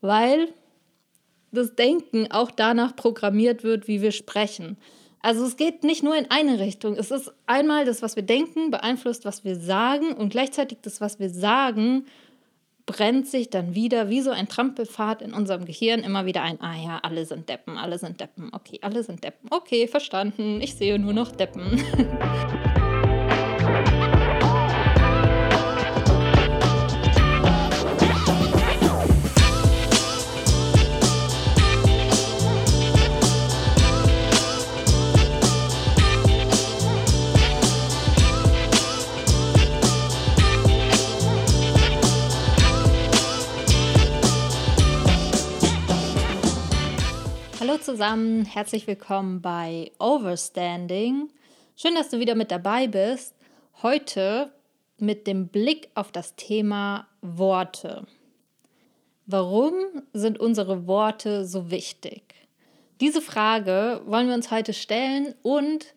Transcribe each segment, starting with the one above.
weil das Denken auch danach programmiert wird, wie wir sprechen. Also es geht nicht nur in eine Richtung. Es ist einmal das, was wir denken, beeinflusst, was wir sagen und gleichzeitig das, was wir sagen, brennt sich dann wieder wie so ein Trampelpfad in unserem Gehirn immer wieder ein. Ah ja, alle sind Deppen, alle sind Deppen. Okay, alle sind Deppen. Okay, verstanden. Ich sehe nur noch Deppen. zusammen, herzlich willkommen bei Overstanding. Schön, dass du wieder mit dabei bist. Heute mit dem Blick auf das Thema Worte. Warum sind unsere Worte so wichtig? Diese Frage wollen wir uns heute stellen und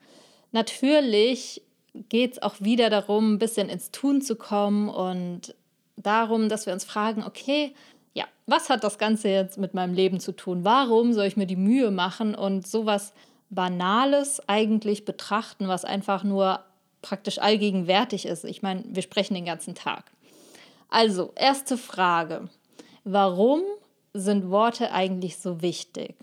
natürlich geht es auch wieder darum, ein bisschen ins Tun zu kommen und darum, dass wir uns fragen, okay, was hat das Ganze jetzt mit meinem Leben zu tun? Warum soll ich mir die Mühe machen und sowas Banales eigentlich betrachten, was einfach nur praktisch allgegenwärtig ist? Ich meine, wir sprechen den ganzen Tag. Also, erste Frage. Warum sind Worte eigentlich so wichtig?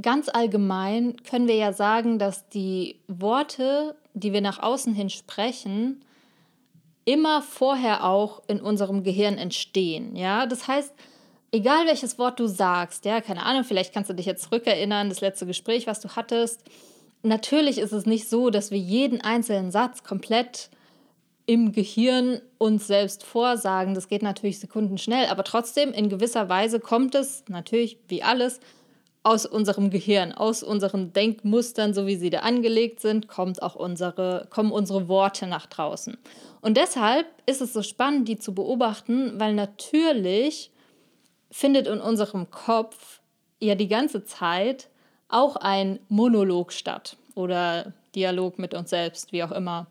Ganz allgemein können wir ja sagen, dass die Worte, die wir nach außen hin sprechen, immer vorher auch in unserem Gehirn entstehen. Ja, das heißt, egal welches Wort du sagst, ja, keine Ahnung, vielleicht kannst du dich jetzt zurückerinnern, das letzte Gespräch, was du hattest. Natürlich ist es nicht so, dass wir jeden einzelnen Satz komplett im Gehirn uns selbst vorsagen. Das geht natürlich sekundenschnell, aber trotzdem in gewisser Weise kommt es natürlich wie alles aus unserem Gehirn, aus unseren Denkmustern, so wie sie da angelegt sind, kommt auch unsere, kommen unsere Worte nach draußen. Und deshalb ist es so spannend, die zu beobachten, weil natürlich findet in unserem Kopf ja die ganze Zeit auch ein Monolog statt oder Dialog mit uns selbst, wie auch immer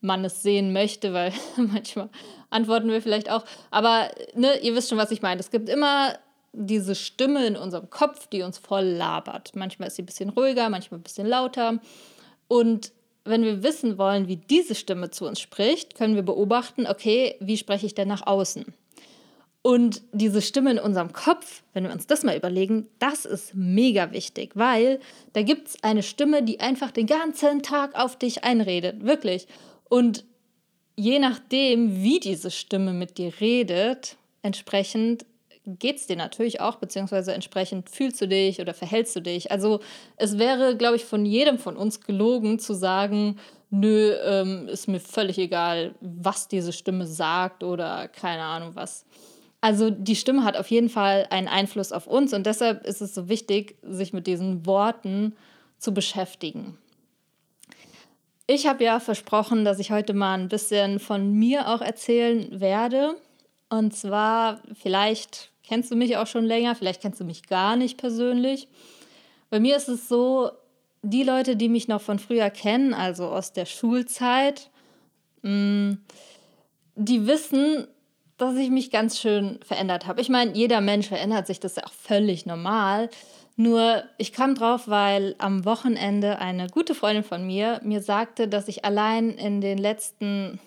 man es sehen möchte, weil manchmal antworten wir vielleicht auch. Aber ne, ihr wisst schon, was ich meine. Es gibt immer diese Stimme in unserem Kopf, die uns voll labert. Manchmal ist sie ein bisschen ruhiger, manchmal ein bisschen lauter. Und wenn wir wissen wollen, wie diese Stimme zu uns spricht, können wir beobachten, okay, wie spreche ich denn nach außen? Und diese Stimme in unserem Kopf, wenn wir uns das mal überlegen, das ist mega wichtig, weil da gibt es eine Stimme, die einfach den ganzen Tag auf dich einredet, wirklich. Und je nachdem, wie diese Stimme mit dir redet, entsprechend geht es dir natürlich auch, beziehungsweise entsprechend fühlst du dich oder verhältst du dich. Also es wäre, glaube ich, von jedem von uns gelogen zu sagen, nö, ähm, ist mir völlig egal, was diese Stimme sagt oder keine Ahnung was. Also die Stimme hat auf jeden Fall einen Einfluss auf uns und deshalb ist es so wichtig, sich mit diesen Worten zu beschäftigen. Ich habe ja versprochen, dass ich heute mal ein bisschen von mir auch erzählen werde. Und zwar, vielleicht kennst du mich auch schon länger, vielleicht kennst du mich gar nicht persönlich. Bei mir ist es so, die Leute, die mich noch von früher kennen, also aus der Schulzeit, mm, die wissen, dass ich mich ganz schön verändert habe. Ich meine, jeder Mensch verändert sich, das ist ja auch völlig normal. Nur ich kam drauf, weil am Wochenende eine gute Freundin von mir mir sagte, dass ich allein in den letzten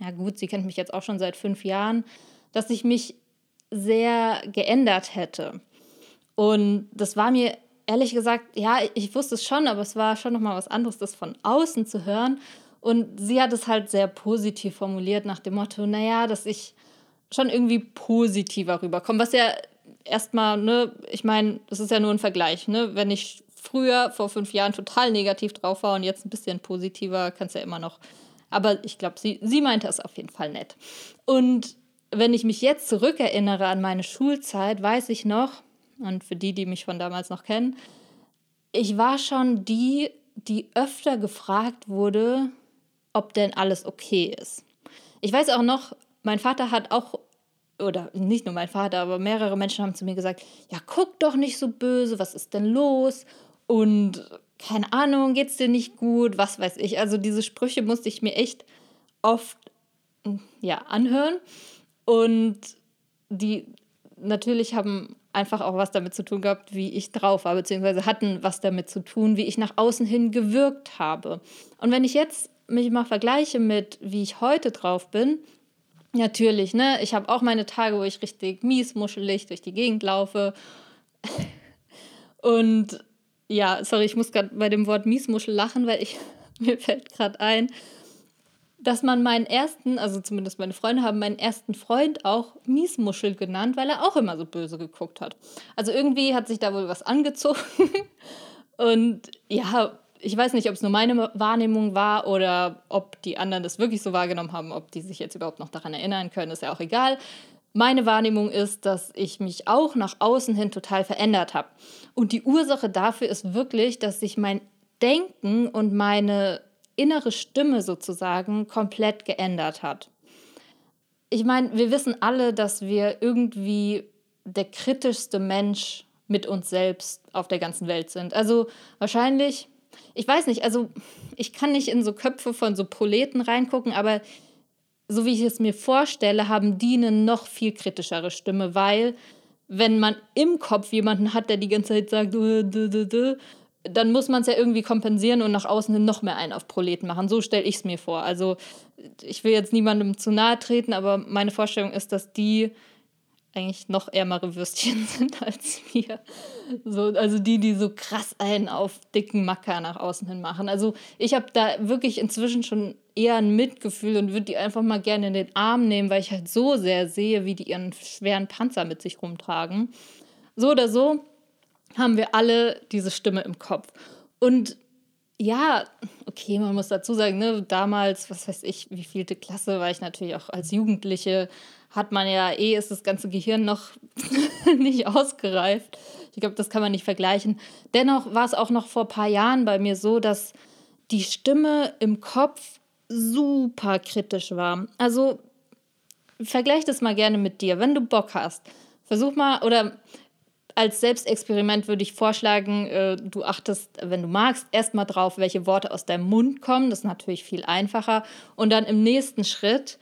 ja gut, sie kennt mich jetzt auch schon seit fünf Jahren, dass ich mich sehr geändert hätte. Und das war mir ehrlich gesagt, ja, ich wusste es schon, aber es war schon nochmal was anderes, das von außen zu hören. Und sie hat es halt sehr positiv formuliert nach dem Motto, naja, dass ich schon irgendwie positiver rüberkomme. Was ja erstmal, ne, ich meine, das ist ja nur ein Vergleich, ne? Wenn ich früher vor fünf Jahren total negativ drauf war und jetzt ein bisschen positiver, kann es ja immer noch aber ich glaube, sie, sie meinte es auf jeden Fall nett. Und wenn ich mich jetzt zurückerinnere an meine Schulzeit, weiß ich noch, und für die, die mich von damals noch kennen, ich war schon die, die öfter gefragt wurde, ob denn alles okay ist. Ich weiß auch noch, mein Vater hat auch, oder nicht nur mein Vater, aber mehrere Menschen haben zu mir gesagt, ja, guck doch nicht so böse, was ist denn los? Und keine Ahnung, geht's dir nicht gut, was weiß ich. Also diese Sprüche musste ich mir echt oft ja, anhören. Und die natürlich haben einfach auch was damit zu tun gehabt, wie ich drauf war, beziehungsweise hatten was damit zu tun, wie ich nach außen hin gewirkt habe. Und wenn ich jetzt mich mal vergleiche mit, wie ich heute drauf bin, natürlich, ne, ich habe auch meine Tage, wo ich richtig miesmuschelig durch die Gegend laufe. Und ja, sorry, ich muss gerade bei dem Wort Miesmuschel lachen, weil ich mir fällt gerade ein, dass man meinen ersten, also zumindest meine Freunde haben meinen ersten Freund auch Miesmuschel genannt, weil er auch immer so böse geguckt hat. Also irgendwie hat sich da wohl was angezogen. Und ja, ich weiß nicht, ob es nur meine Wahrnehmung war oder ob die anderen das wirklich so wahrgenommen haben, ob die sich jetzt überhaupt noch daran erinnern können, ist ja auch egal. Meine Wahrnehmung ist, dass ich mich auch nach außen hin total verändert habe. Und die Ursache dafür ist wirklich, dass sich mein Denken und meine innere Stimme sozusagen komplett geändert hat. Ich meine, wir wissen alle, dass wir irgendwie der kritischste Mensch mit uns selbst auf der ganzen Welt sind. Also wahrscheinlich, ich weiß nicht, also ich kann nicht in so Köpfe von so Proleten reingucken, aber so wie ich es mir vorstelle, haben die eine noch viel kritischere Stimme, weil wenn man im Kopf jemanden hat, der die ganze Zeit sagt, dann muss man es ja irgendwie kompensieren und nach außen hin noch mehr einen auf Proleten machen. So stelle ich es mir vor. Also ich will jetzt niemandem zu nahe treten, aber meine Vorstellung ist, dass die eigentlich noch ärmere Würstchen sind als wir. So, also die, die so krass einen auf dicken Macker nach außen hin machen. Also ich habe da wirklich inzwischen schon eher ein Mitgefühl und würde die einfach mal gerne in den Arm nehmen, weil ich halt so sehr sehe, wie die ihren schweren Panzer mit sich rumtragen. So oder so haben wir alle diese Stimme im Kopf. Und ja, okay, man muss dazu sagen, ne, damals, was weiß ich, wie vielte Klasse war ich natürlich auch als Jugendliche, hat man ja eh, ist das ganze Gehirn noch nicht ausgereift. Ich glaube, das kann man nicht vergleichen. Dennoch war es auch noch vor ein paar Jahren bei mir so, dass die Stimme im Kopf super kritisch war. Also vergleich das mal gerne mit dir, wenn du Bock hast. Versuch mal, oder als Selbstexperiment würde ich vorschlagen, äh, du achtest, wenn du magst, erstmal drauf, welche Worte aus deinem Mund kommen. Das ist natürlich viel einfacher. Und dann im nächsten Schritt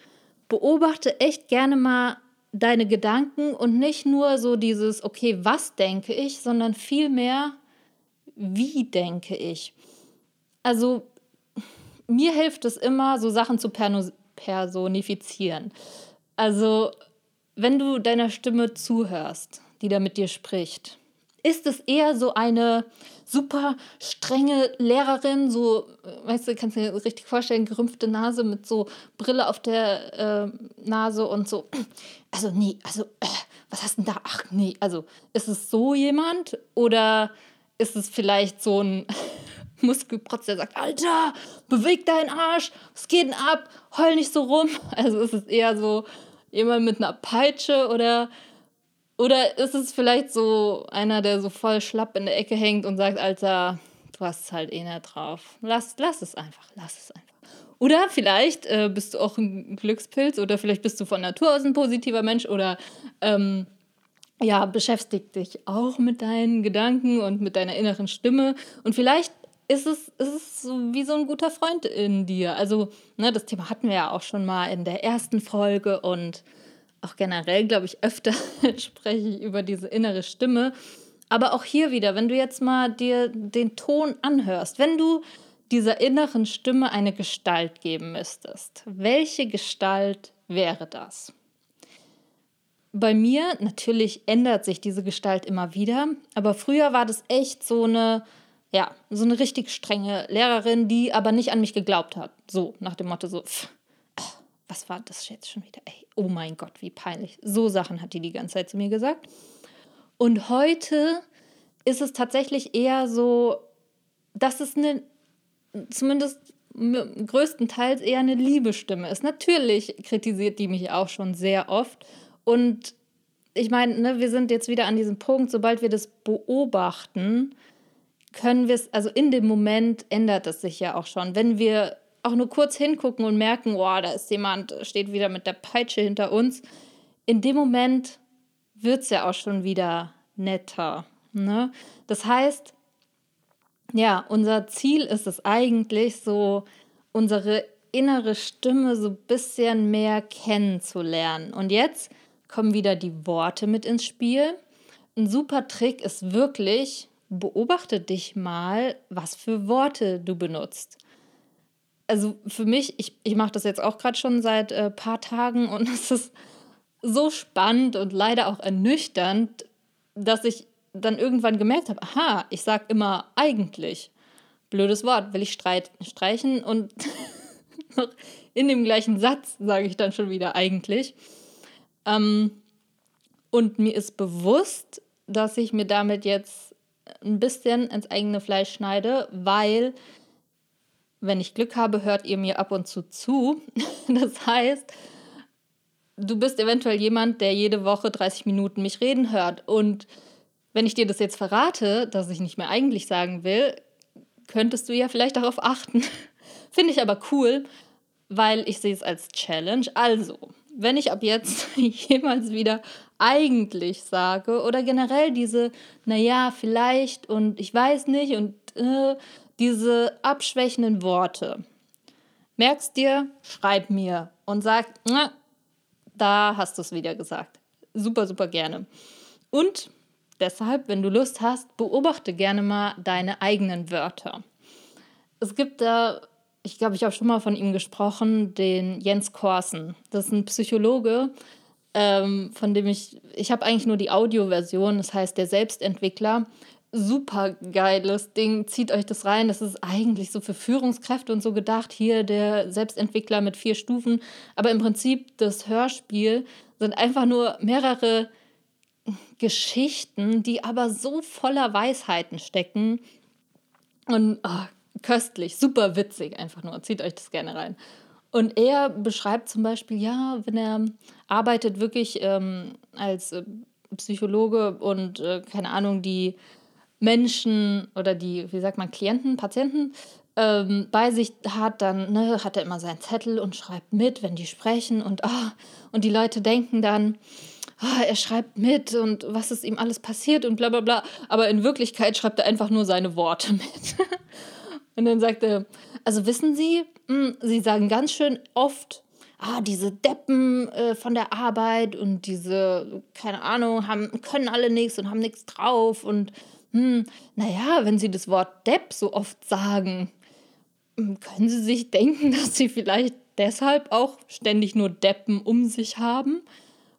beobachte echt gerne mal deine Gedanken und nicht nur so dieses, okay, was denke ich, sondern vielmehr, wie denke ich. Also mir hilft es immer, so Sachen zu personifizieren. Also wenn du deiner Stimme zuhörst, die da mit dir spricht? Ist es eher so eine super strenge Lehrerin, so, weißt du, kannst du dir richtig vorstellen, gerümpfte Nase mit so Brille auf der äh, Nase und so. Also, nee, also, äh, was hast du denn da? Ach, nee, also, ist es so jemand oder ist es vielleicht so ein Muskelprotz, der sagt, Alter, beweg deinen Arsch, was geht denn ab? Heul nicht so rum. Also, ist es eher so jemand mit einer Peitsche oder oder ist es vielleicht so einer, der so voll schlapp in der Ecke hängt und sagt, Alter, du hast es halt eh nicht drauf. Lass, lass es einfach, lass es einfach. Oder vielleicht äh, bist du auch ein Glückspilz oder vielleicht bist du von Natur aus ein positiver Mensch oder ähm, ja, beschäftigt dich auch mit deinen Gedanken und mit deiner inneren Stimme. Und vielleicht ist es, ist es so wie so ein guter Freund in dir. Also, ne, das Thema hatten wir ja auch schon mal in der ersten Folge und auch generell, glaube ich, öfter spreche ich über diese innere Stimme. Aber auch hier wieder, wenn du jetzt mal dir den Ton anhörst, wenn du dieser inneren Stimme eine Gestalt geben müsstest, welche Gestalt wäre das? Bei mir natürlich ändert sich diese Gestalt immer wieder, aber früher war das echt so eine, ja, so eine richtig strenge Lehrerin, die aber nicht an mich geglaubt hat. So nach dem Motto so, pff, was war das jetzt schon wieder? Ey, oh mein Gott, wie peinlich. So Sachen hat die die ganze Zeit zu mir gesagt. Und heute ist es tatsächlich eher so, dass es eine, zumindest größtenteils eher eine Liebestimme ist. Natürlich kritisiert die mich auch schon sehr oft. Und ich meine, ne, wir sind jetzt wieder an diesem Punkt, sobald wir das beobachten, können wir es, also in dem Moment ändert es sich ja auch schon. Wenn wir auch nur kurz hingucken und merken, oh, da ist jemand, steht wieder mit der Peitsche hinter uns, in dem Moment wird es ja auch schon wieder netter. Ne? Das heißt, ja, unser Ziel ist es eigentlich so, unsere innere Stimme so ein bisschen mehr kennenzulernen. Und jetzt kommen wieder die Worte mit ins Spiel. Ein super Trick ist wirklich, beobachte dich mal, was für Worte du benutzt. Also für mich, ich, ich mache das jetzt auch gerade schon seit ein äh, paar Tagen und es ist so spannend und leider auch ernüchternd, dass ich dann irgendwann gemerkt habe, aha, ich sage immer eigentlich. Blödes Wort, will ich streit, streichen und in dem gleichen Satz sage ich dann schon wieder eigentlich. Ähm, und mir ist bewusst, dass ich mir damit jetzt ein bisschen ins eigene Fleisch schneide, weil, wenn ich Glück habe, hört ihr mir ab und zu zu. Das heißt, du bist eventuell jemand, der jede Woche 30 Minuten mich reden hört. Und wenn ich dir das jetzt verrate, dass ich nicht mehr eigentlich sagen will, könntest du ja vielleicht darauf achten. Finde ich aber cool, weil ich sehe es als Challenge. Also, wenn ich ab jetzt jemals wieder eigentlich sage oder generell diese, naja, vielleicht und ich weiß nicht und äh, diese abschwächenden Worte, merkst dir, schreib mir und sag, da hast du es wieder gesagt. Super, super gerne. Und deshalb, wenn du Lust hast, beobachte gerne mal deine eigenen Wörter. Es gibt da, ich glaube, ich habe schon mal von ihm gesprochen, den Jens Korsen. Das ist ein Psychologe, ähm, von dem ich, ich habe eigentlich nur die Audioversion, das heißt der Selbstentwickler. Super geiles Ding, zieht euch das rein. Das ist eigentlich so für Führungskräfte und so gedacht. Hier der Selbstentwickler mit vier Stufen. Aber im Prinzip das Hörspiel sind einfach nur mehrere Geschichten, die aber so voller Weisheiten stecken. Und oh, köstlich, super witzig einfach nur. Zieht euch das gerne rein. Und er beschreibt zum Beispiel, ja, wenn er arbeitet wirklich ähm, als äh, Psychologe und äh, keine Ahnung, die Menschen oder die, wie sagt man, Klienten, Patienten ähm, bei sich hat, dann ne, hat er immer seinen Zettel und schreibt mit, wenn die sprechen und, oh, und die Leute denken dann, oh, er schreibt mit und was ist ihm alles passiert und bla bla bla. Aber in Wirklichkeit schreibt er einfach nur seine Worte mit. Und dann sagt er, also wissen Sie, mh, hm, Sie sagen ganz schön oft, ah, diese Deppen äh, von der Arbeit und diese, keine Ahnung, haben, können alle nichts und haben nichts drauf. Und hm, naja, wenn Sie das Wort Depp so oft sagen, hm, können Sie sich denken, dass Sie vielleicht deshalb auch ständig nur Deppen um sich haben?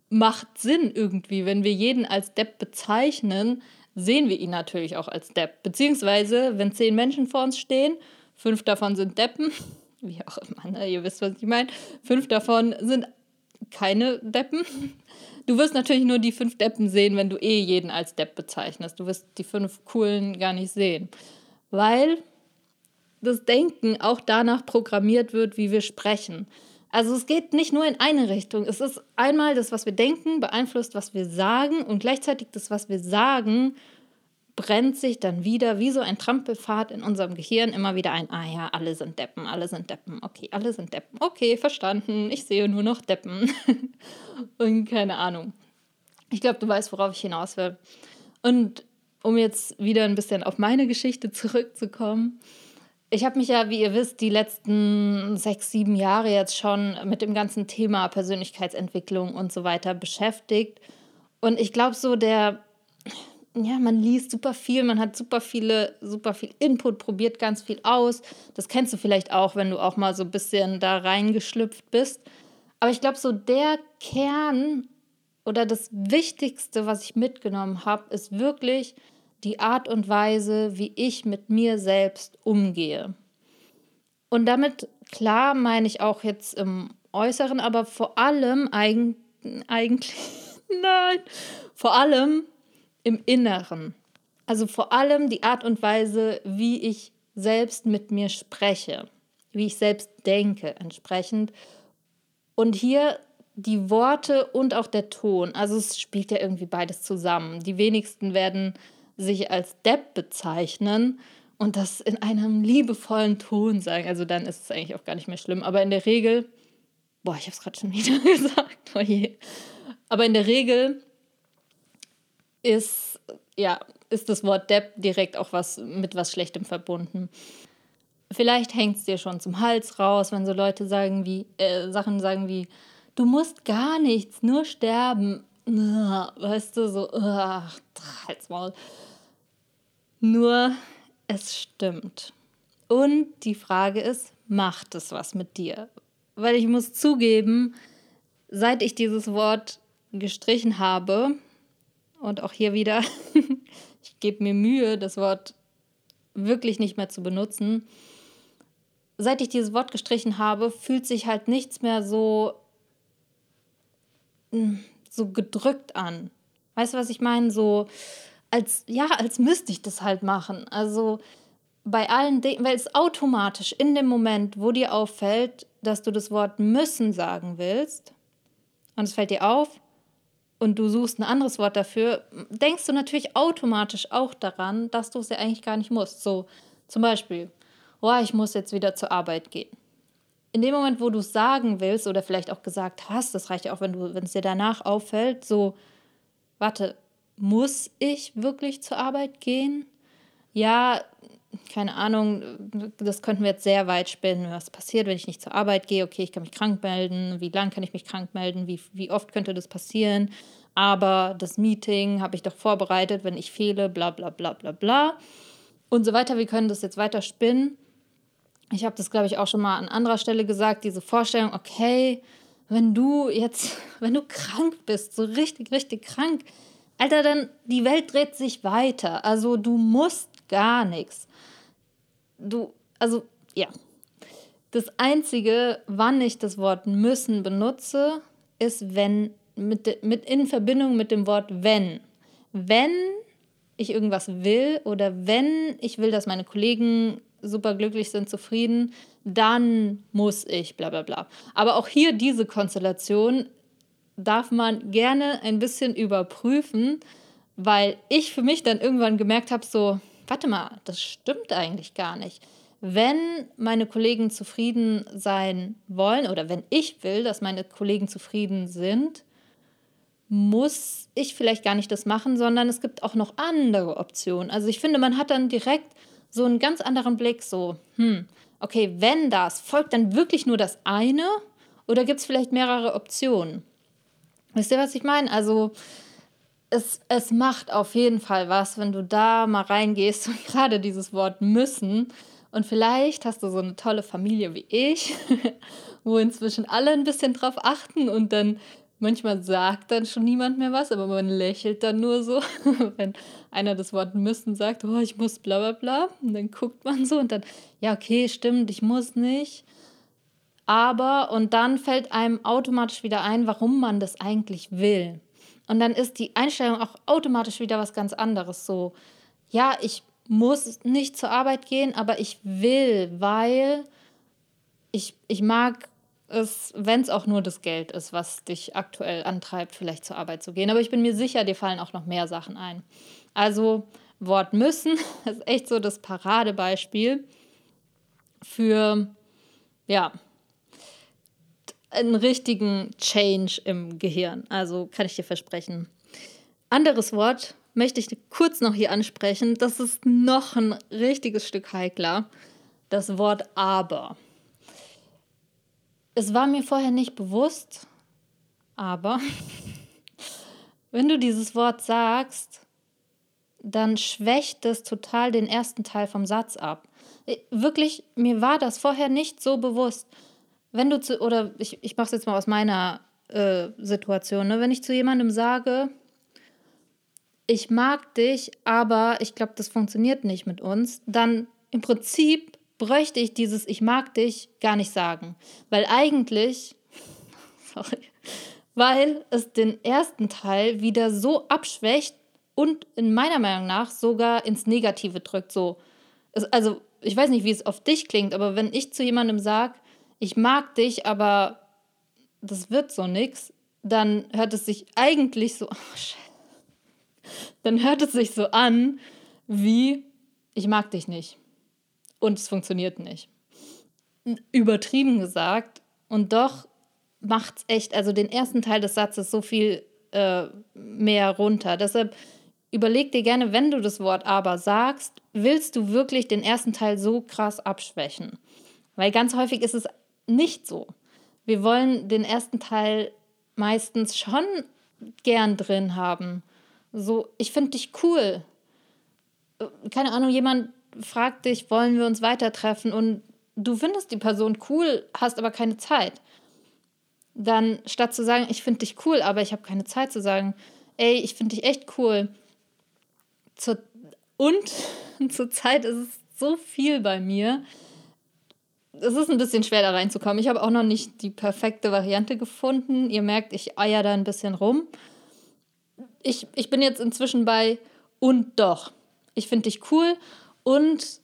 Macht Sinn irgendwie, wenn wir jeden als Depp bezeichnen, sehen wir ihn natürlich auch als Depp. Beziehungsweise, wenn zehn Menschen vor uns stehen, fünf davon sind Deppen, wie auch immer, ne? ihr wisst, was ich meine, fünf davon sind keine Deppen. Du wirst natürlich nur die fünf Deppen sehen, wenn du eh jeden als Depp bezeichnest. Du wirst die fünf coolen gar nicht sehen. Weil das Denken auch danach programmiert wird, wie wir sprechen. Also es geht nicht nur in eine Richtung. Es ist einmal das, was wir denken, beeinflusst, was wir sagen und gleichzeitig das, was wir sagen, brennt sich dann wieder wie so ein Trampelpfad in unserem Gehirn immer wieder ein, ah ja, alle sind Deppen, alle sind Deppen, okay, alle sind Deppen, okay, verstanden, ich sehe nur noch Deppen. und keine Ahnung. Ich glaube, du weißt, worauf ich hinaus will. Und um jetzt wieder ein bisschen auf meine Geschichte zurückzukommen, ich habe mich ja, wie ihr wisst, die letzten sechs, sieben Jahre jetzt schon mit dem ganzen Thema Persönlichkeitsentwicklung und so weiter beschäftigt. Und ich glaube, so der, ja, man liest super viel, man hat super viele, super viel Input, probiert ganz viel aus. Das kennst du vielleicht auch, wenn du auch mal so ein bisschen da reingeschlüpft bist. Aber ich glaube, so der Kern oder das Wichtigste, was ich mitgenommen habe, ist wirklich, die Art und Weise, wie ich mit mir selbst umgehe. Und damit, klar, meine ich auch jetzt im Äußeren, aber vor allem eigen, eigentlich, nein, vor allem im Inneren. Also vor allem die Art und Weise, wie ich selbst mit mir spreche, wie ich selbst denke entsprechend. Und hier die Worte und auch der Ton. Also es spielt ja irgendwie beides zusammen. Die wenigsten werden sich als Depp bezeichnen und das in einem liebevollen Ton sagen. Also dann ist es eigentlich auch gar nicht mehr schlimm. Aber in der Regel, boah, ich habe es gerade schon wieder gesagt, oh je. Aber in der Regel ist, ja, ist das Wort Depp direkt auch was mit was Schlechtem verbunden. Vielleicht hängt es dir schon zum Hals raus, wenn so Leute sagen wie, äh, Sachen sagen wie, du musst gar nichts, nur sterben. Weißt du, so, ach, halt's mal. Nur, es stimmt. Und die Frage ist, macht es was mit dir? Weil ich muss zugeben, seit ich dieses Wort gestrichen habe, und auch hier wieder, ich gebe mir Mühe, das Wort wirklich nicht mehr zu benutzen. Seit ich dieses Wort gestrichen habe, fühlt sich halt nichts mehr so, hm, so gedrückt an. Weißt du, was ich meine? So, als, ja, als müsste ich das halt machen. Also bei allen Dingen, weil es automatisch in dem Moment, wo dir auffällt, dass du das Wort müssen sagen willst, und es fällt dir auf, und du suchst ein anderes Wort dafür, denkst du natürlich automatisch auch daran, dass du es ja eigentlich gar nicht musst. So zum Beispiel, oh, ich muss jetzt wieder zur Arbeit gehen. In dem Moment, wo du es sagen willst oder vielleicht auch gesagt hast, das reicht ja auch, wenn es dir danach auffällt, so, warte, muss ich wirklich zur Arbeit gehen? Ja, keine Ahnung, das könnten wir jetzt sehr weit spinnen. Was passiert, wenn ich nicht zur Arbeit gehe? Okay, ich kann mich krank melden. Wie lange kann ich mich krank melden? Wie, wie oft könnte das passieren? Aber das Meeting habe ich doch vorbereitet, wenn ich fehle, bla bla bla bla bla. Und so weiter. Wir können das jetzt weiter spinnen. Ich habe das, glaube ich, auch schon mal an anderer Stelle gesagt, diese Vorstellung, okay, wenn du jetzt, wenn du krank bist, so richtig, richtig krank, Alter, dann die Welt dreht sich weiter. Also du musst gar nichts du, also ja. Das Einzige, wann ich das Wort müssen benutze, ist, wenn mit, mit in Verbindung mit dem Wort wenn. Wenn ich irgendwas will oder wenn ich will, dass meine Kollegen super glücklich sind, zufrieden, dann muss ich bla bla bla. Aber auch hier diese Konstellation darf man gerne ein bisschen überprüfen, weil ich für mich dann irgendwann gemerkt habe, so, warte mal, das stimmt eigentlich gar nicht. Wenn meine Kollegen zufrieden sein wollen oder wenn ich will, dass meine Kollegen zufrieden sind, muss ich vielleicht gar nicht das machen, sondern es gibt auch noch andere Optionen. Also ich finde, man hat dann direkt so einen ganz anderen Blick, so, hm, okay, wenn das, folgt dann wirklich nur das eine oder gibt es vielleicht mehrere Optionen? Wisst ihr, was ich meine? Also es, es macht auf jeden Fall was, wenn du da mal reingehst und gerade dieses Wort müssen. Und vielleicht hast du so eine tolle Familie wie ich, wo inzwischen alle ein bisschen drauf achten und dann manchmal sagt dann schon niemand mehr was, aber man lächelt dann nur so, wenn einer das Wort müssen sagt, oh, ich muss bla bla bla. Und dann guckt man so und dann, ja, okay, stimmt, ich muss nicht. Aber, und dann fällt einem automatisch wieder ein, warum man das eigentlich will. Und dann ist die Einstellung auch automatisch wieder was ganz anderes. So, ja, ich muss nicht zur Arbeit gehen, aber ich will, weil ich, ich mag es, wenn es auch nur das Geld ist, was dich aktuell antreibt, vielleicht zur Arbeit zu gehen. Aber ich bin mir sicher, dir fallen auch noch mehr Sachen ein. Also Wort müssen ist echt so das Paradebeispiel für, ja, einen richtigen Change im Gehirn. Also kann ich dir versprechen. Anderes Wort möchte ich kurz noch hier ansprechen. Das ist noch ein richtiges Stück heikler. Das Wort aber. Es war mir vorher nicht bewusst, aber wenn du dieses Wort sagst, dann schwächt es total den ersten Teil vom Satz ab. Wirklich, mir war das vorher nicht so bewusst wenn du zu, oder ich, ich mache es jetzt mal aus meiner äh, Situation, ne? wenn ich zu jemandem sage, ich mag dich, aber ich glaube, das funktioniert nicht mit uns, dann im Prinzip bräuchte ich dieses Ich mag dich gar nicht sagen. Weil eigentlich, sorry, weil es den ersten Teil wieder so abschwächt und in meiner Meinung nach sogar ins Negative drückt. So, also ich weiß nicht, wie es auf dich klingt, aber wenn ich zu jemandem sage, ich mag dich, aber das wird so nix, dann hört es sich eigentlich so, oh, dann hört es sich so an, wie ich mag dich nicht. Und es funktioniert nicht. Übertrieben gesagt. Und doch macht es echt, also den ersten Teil des Satzes so viel äh, mehr runter. Deshalb überleg dir gerne, wenn du das Wort aber sagst, willst du wirklich den ersten Teil so krass abschwächen? Weil ganz häufig ist es nicht so. Wir wollen den ersten Teil meistens schon gern drin haben. So, ich finde dich cool. Keine Ahnung, jemand fragt dich, wollen wir uns weiter treffen und du findest die Person cool, hast aber keine Zeit. Dann statt zu sagen, ich finde dich cool, aber ich habe keine Zeit zu sagen, ey, ich finde dich echt cool. Zur, und zur Zeit ist es so viel bei mir. Es ist ein bisschen schwer da reinzukommen. Ich habe auch noch nicht die perfekte Variante gefunden. Ihr merkt, ich eier da ein bisschen rum. Ich, ich bin jetzt inzwischen bei und doch. Ich finde dich cool und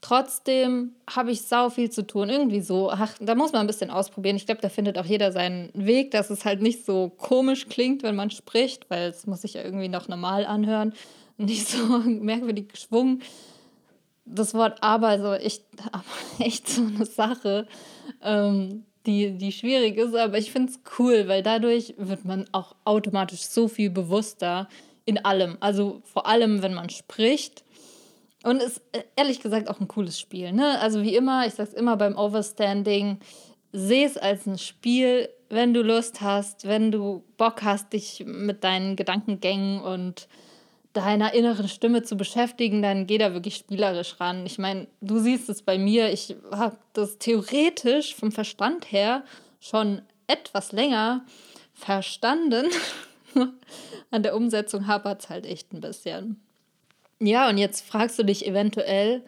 trotzdem habe ich sau viel zu tun. Irgendwie so. Ach, da muss man ein bisschen ausprobieren. Ich glaube, da findet auch jeder seinen Weg, dass es halt nicht so komisch klingt, wenn man spricht, weil es muss sich ja irgendwie noch normal anhören. Nicht so merkwürdig geschwungen das Wort aber so echt, echt so eine Sache, ähm, die, die schwierig ist, aber ich finde es cool, weil dadurch wird man auch automatisch so viel bewusster in allem. Also vor allem, wenn man spricht. Und ist äh, ehrlich gesagt auch ein cooles Spiel. Ne? Also wie immer, ich sage es immer beim Overstanding, sehe es als ein Spiel, wenn du Lust hast, wenn du Bock hast, dich mit deinen Gedankengängen und deiner inneren Stimme zu beschäftigen, dann geh da wirklich spielerisch ran. Ich meine, du siehst es bei mir, ich habe das theoretisch vom Verstand her schon etwas länger verstanden. An der Umsetzung hapert es halt echt ein bisschen. Ja, und jetzt fragst du dich eventuell,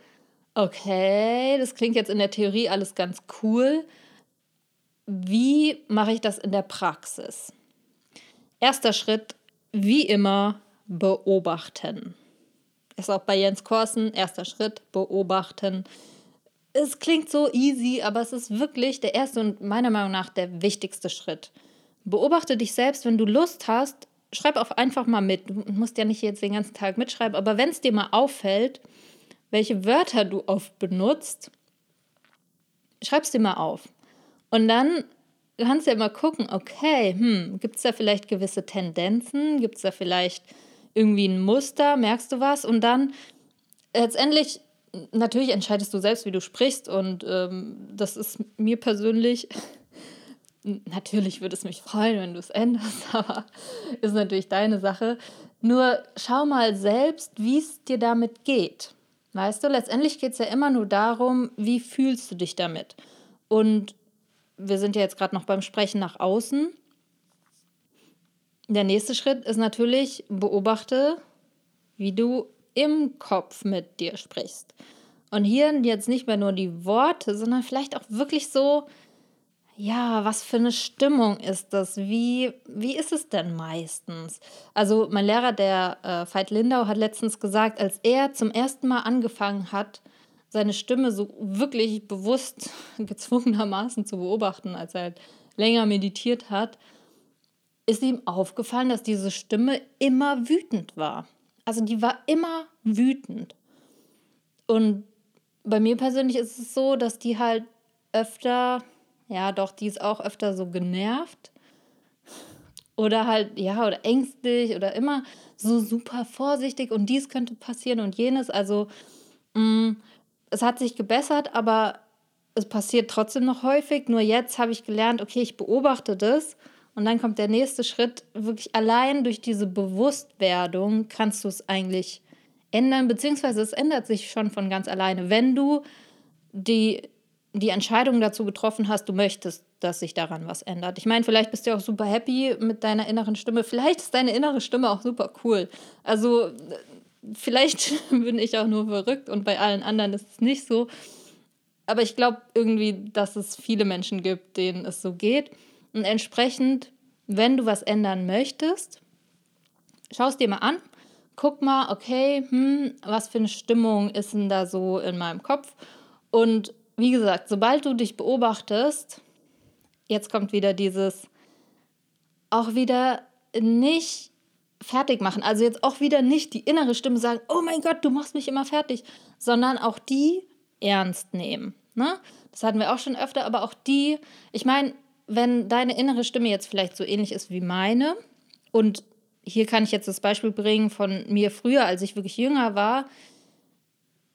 okay, das klingt jetzt in der Theorie alles ganz cool. Wie mache ich das in der Praxis? Erster Schritt, wie immer, beobachten. Ist auch bei Jens Korsen, erster Schritt, beobachten. Es klingt so easy, aber es ist wirklich der erste und meiner Meinung nach der wichtigste Schritt. Beobachte dich selbst, wenn du Lust hast, schreib auch einfach mal mit. Du musst ja nicht jetzt den ganzen Tag mitschreiben, aber wenn es dir mal auffällt, welche Wörter du oft benutzt, schreib es dir mal auf. Und dann kannst du ja mal gucken, okay, hm, gibt es da vielleicht gewisse Tendenzen? Gibt es da vielleicht irgendwie ein Muster, merkst du was und dann letztendlich, natürlich entscheidest du selbst, wie du sprichst und ähm, das ist mir persönlich, natürlich würde es mich freuen, wenn du es änderst, aber ist natürlich deine Sache. Nur schau mal selbst, wie es dir damit geht. Weißt du, letztendlich geht es ja immer nur darum, wie fühlst du dich damit. Und wir sind ja jetzt gerade noch beim Sprechen nach außen. Der nächste Schritt ist natürlich, beobachte, wie du im Kopf mit dir sprichst. Und hier jetzt nicht mehr nur die Worte, sondern vielleicht auch wirklich so, ja, was für eine Stimmung ist das? Wie, wie ist es denn meistens? Also mein Lehrer, der äh, Veit Lindau, hat letztens gesagt, als er zum ersten Mal angefangen hat, seine Stimme so wirklich bewusst gezwungenermaßen zu beobachten, als er halt länger meditiert hat, ist ihm aufgefallen, dass diese Stimme immer wütend war. Also die war immer wütend. Und bei mir persönlich ist es so, dass die halt öfter, ja doch, die ist auch öfter so genervt. Oder halt, ja, oder ängstlich oder immer so super vorsichtig und dies könnte passieren und jenes. Also mh, mm, es hat sich gebessert, aber es passiert trotzdem noch häufig. Nur jetzt habe ich gelernt, okay, ich beobachte das und dann kommt der nächste Schritt, wirklich allein durch diese Bewusstwerdung kannst du es eigentlich ändern, beziehungsweise es ändert sich schon von ganz alleine, wenn du die, die Entscheidung dazu getroffen hast, du möchtest, dass sich daran was ändert. Ich meine, vielleicht bist du auch super happy mit deiner inneren Stimme, vielleicht ist deine innere Stimme auch super cool. Also vielleicht bin ich auch nur verrückt und bei allen anderen ist es nicht so. Aber ich glaube irgendwie, dass es viele Menschen gibt, denen es so geht. Und entsprechend, wenn du was ändern möchtest, schau es dir mal an, guck mal, okay, hm, was für eine Stimmung ist denn da so in meinem Kopf? Und wie gesagt, sobald du dich beobachtest, jetzt kommt wieder dieses, auch wieder nicht fertig machen. Also jetzt auch wieder nicht die innere Stimme sagen, oh mein Gott, du machst mich immer fertig, sondern auch die ernst nehmen. Ne? Das hatten wir auch schon öfter, aber auch die, ich meine, wenn deine innere Stimme jetzt vielleicht so ähnlich ist wie meine, und hier kann ich jetzt das Beispiel bringen von mir früher, als ich wirklich jünger war,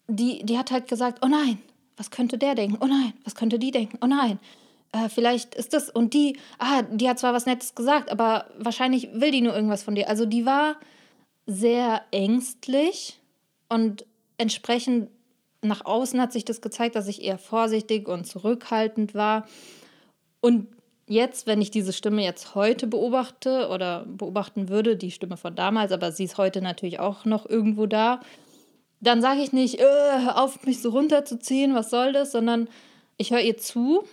die, die hat halt gesagt, oh nein, was könnte der denken? Oh nein, was könnte die denken? Oh nein. äh, vielleicht ist das und die, ah, die hat zwar was Nettes gesagt, aber wahrscheinlich will die nur irgendwas von dir. Also die war sehr ängstlich und entsprechend nach außen hat sich das gezeigt, dass ich eher vorsichtig und zurückhaltend war. Und jetzt, wenn ich diese Stimme jetzt heute beobachte oder beobachten würde, die Stimme von damals, aber sie ist heute natürlich auch noch irgendwo da, dann sage ich nicht, äh, auf mich so runterzuziehen, was soll das, sondern ich höre ihr zu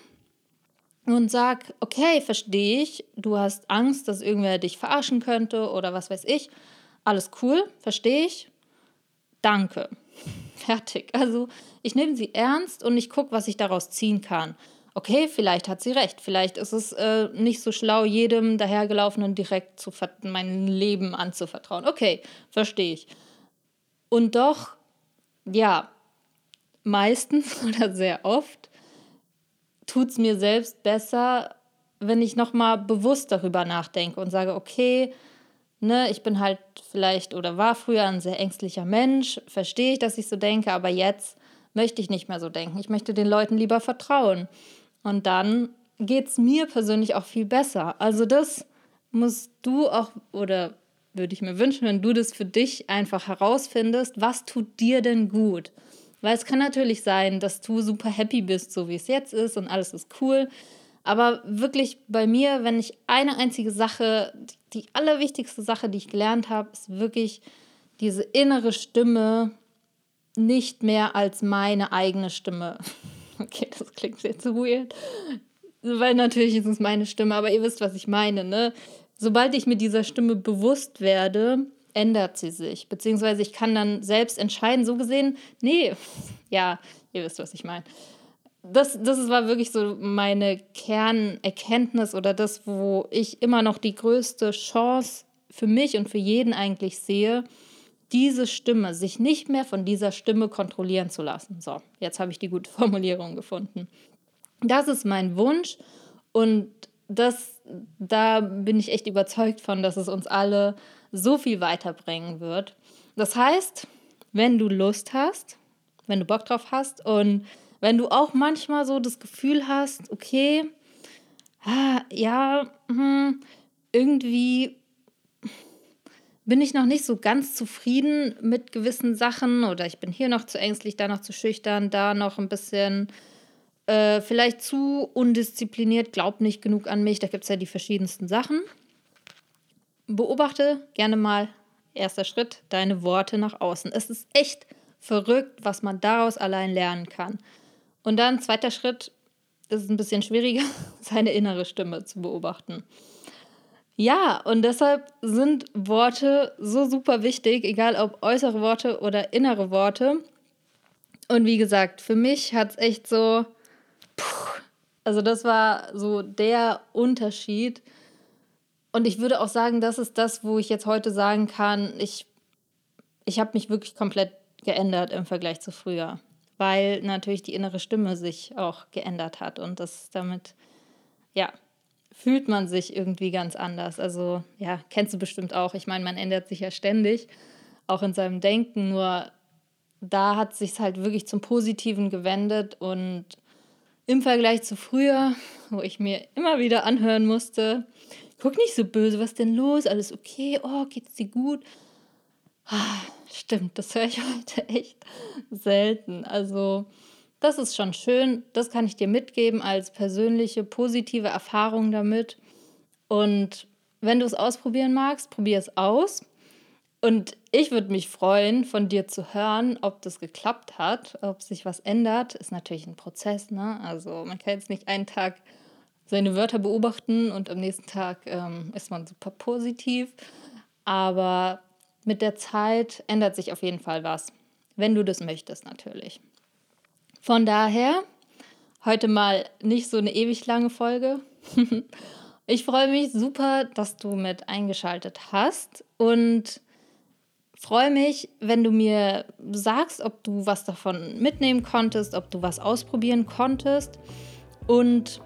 und sag, okay, verstehe ich, du hast Angst, dass irgendwer dich verarschen könnte oder was weiß ich. Alles cool, verstehe ich. Danke. Fertig. Also ich nehme sie ernst und ich gucke, was ich daraus ziehen kann. Okay, vielleicht hat sie recht. Vielleicht ist es äh, nicht so schlau, jedem dahergelaufenen direkt zu mein Leben anzuvertrauen. Okay, verstehe ich. Und doch, ja, meistens oder sehr oft tut es mir selbst besser, wenn ich nochmal bewusst darüber nachdenke und sage, okay, ne, ich bin halt vielleicht oder war früher ein sehr ängstlicher Mensch, verstehe ich, dass ich so denke, aber jetzt möchte ich nicht mehr so denken. Ich möchte den Leuten lieber vertrauen. Und dann geht es mir persönlich auch viel besser. Also das musst du auch, oder würde ich mir wünschen, wenn du das für dich einfach herausfindest, was tut dir denn gut? Weil es kann natürlich sein, dass du super happy bist, so wie es jetzt ist und alles ist cool. Aber wirklich bei mir, wenn ich eine einzige Sache, die allerwichtigste Sache, die ich gelernt habe, ist wirklich diese innere Stimme nicht mehr als meine eigene Stimme. Okay, das klingt jetzt weird. Weil natürlich ist es meine Stimme, aber ihr wisst, was ich meine, ne? Sobald ich mit dieser Stimme bewusst werde, ändert sie sich. Beziehungsweise ich kann dann selbst entscheiden, so gesehen, nee, ja, ihr wisst, was ich meine. Das, das war wirklich so meine Kernerkenntnis oder das, wo ich immer noch die größte Chance für mich und für jeden eigentlich sehe, diese Stimme, sich nicht mehr von dieser Stimme kontrollieren zu lassen. So, jetzt habe ich die gute Formulierung gefunden. Das ist mein Wunsch und das, da bin ich echt überzeugt von, dass es uns alle so viel weiterbringen wird. Das heißt, wenn du Lust hast, wenn du Bock drauf hast und wenn du auch manchmal so das Gefühl hast, okay, ah, ja, hm, irgendwie bin ich noch nicht so ganz zufrieden mit gewissen Sachen oder ich bin hier noch zu ängstlich, da noch zu schüchtern, da noch ein bisschen äh, vielleicht zu undiszipliniert, glaub nicht genug an mich. Da gibt es ja die verschiedensten Sachen beobachte gerne mal, erster Schritt, deine Worte nach außen. Es ist echt verrückt, was man daraus allein lernen kann. Und dann zweiter Schritt, das ist ein bisschen schwieriger, seine innere Stimme zu beobachten. Ja, und deshalb sind Worte so super wichtig, egal ob äußere Worte oder innere Worte. Und wie gesagt, für mich hat es echt so, also das war so der Unterschied und ich würde auch sagen, das ist das, wo ich jetzt heute sagen kann, ich, ich habe mich wirklich komplett geändert im Vergleich zu früher, weil natürlich die innere Stimme sich auch geändert hat und das damit, ja, fühlt man sich irgendwie ganz anders. Also ja, kennst du bestimmt auch. Ich meine, man ändert sich ja ständig, auch in seinem Denken, nur da hat sich halt wirklich zum Positiven gewendet und im Vergleich zu früher, wo ich mir immer wieder anhören musste, guck nicht so böse, was denn los? Alles okay? Oh, geht's dir gut? Ah, stimmt, das höre ich heute echt selten. Also, das ist schon schön. Das kann ich dir mitgeben als persönliche positive Erfahrung damit. Und wenn du es ausprobieren magst, probier es aus. Und ich würde mich freuen, von dir zu hören, ob das geklappt hat, ob sich was ändert. Ist natürlich ein Prozess, ne? Also man kann jetzt nicht einen Tag seine Wörter beobachten und am nächsten Tag ähm, ist man super positiv. Aber mit der Zeit ändert sich auf jeden Fall was, wenn du das möchtest natürlich. Von daher, heute mal nicht so eine ewig lange Folge. ich freue mich super, dass du mit eingeschaltet hast und freue mich, wenn du mir sagst, ob du was davon mitnehmen konntest, ob du was ausprobieren konntest. Und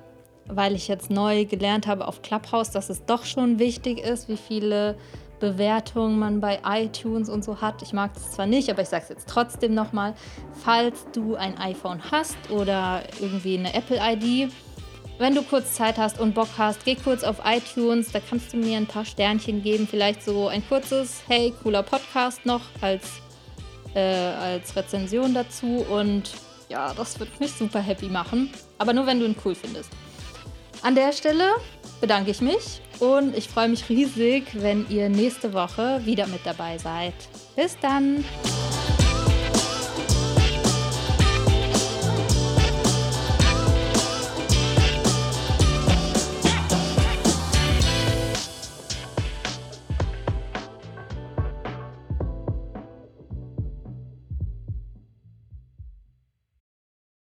weil ich jetzt neu gelernt habe auf Clubhouse, dass es doch schon wichtig ist, wie viele Bewertungen man bei iTunes und so hat. Ich mag das zwar nicht, aber ich sage es jetzt trotzdem nochmal. Falls du ein iPhone hast oder irgendwie eine Apple-ID, wenn du kurz Zeit hast und Bock hast, geh kurz auf iTunes, da kannst du mir ein paar Sternchen geben, vielleicht so ein kurzes, hey, cooler Podcast noch als, äh, als Rezension dazu und ja, das wird mich super happy machen, aber nur wenn du ihn cool findest. An der Stelle bedanke ich mich und ich freue mich riesig, wenn ihr nächste Woche wieder mit dabei seid. Bis dann!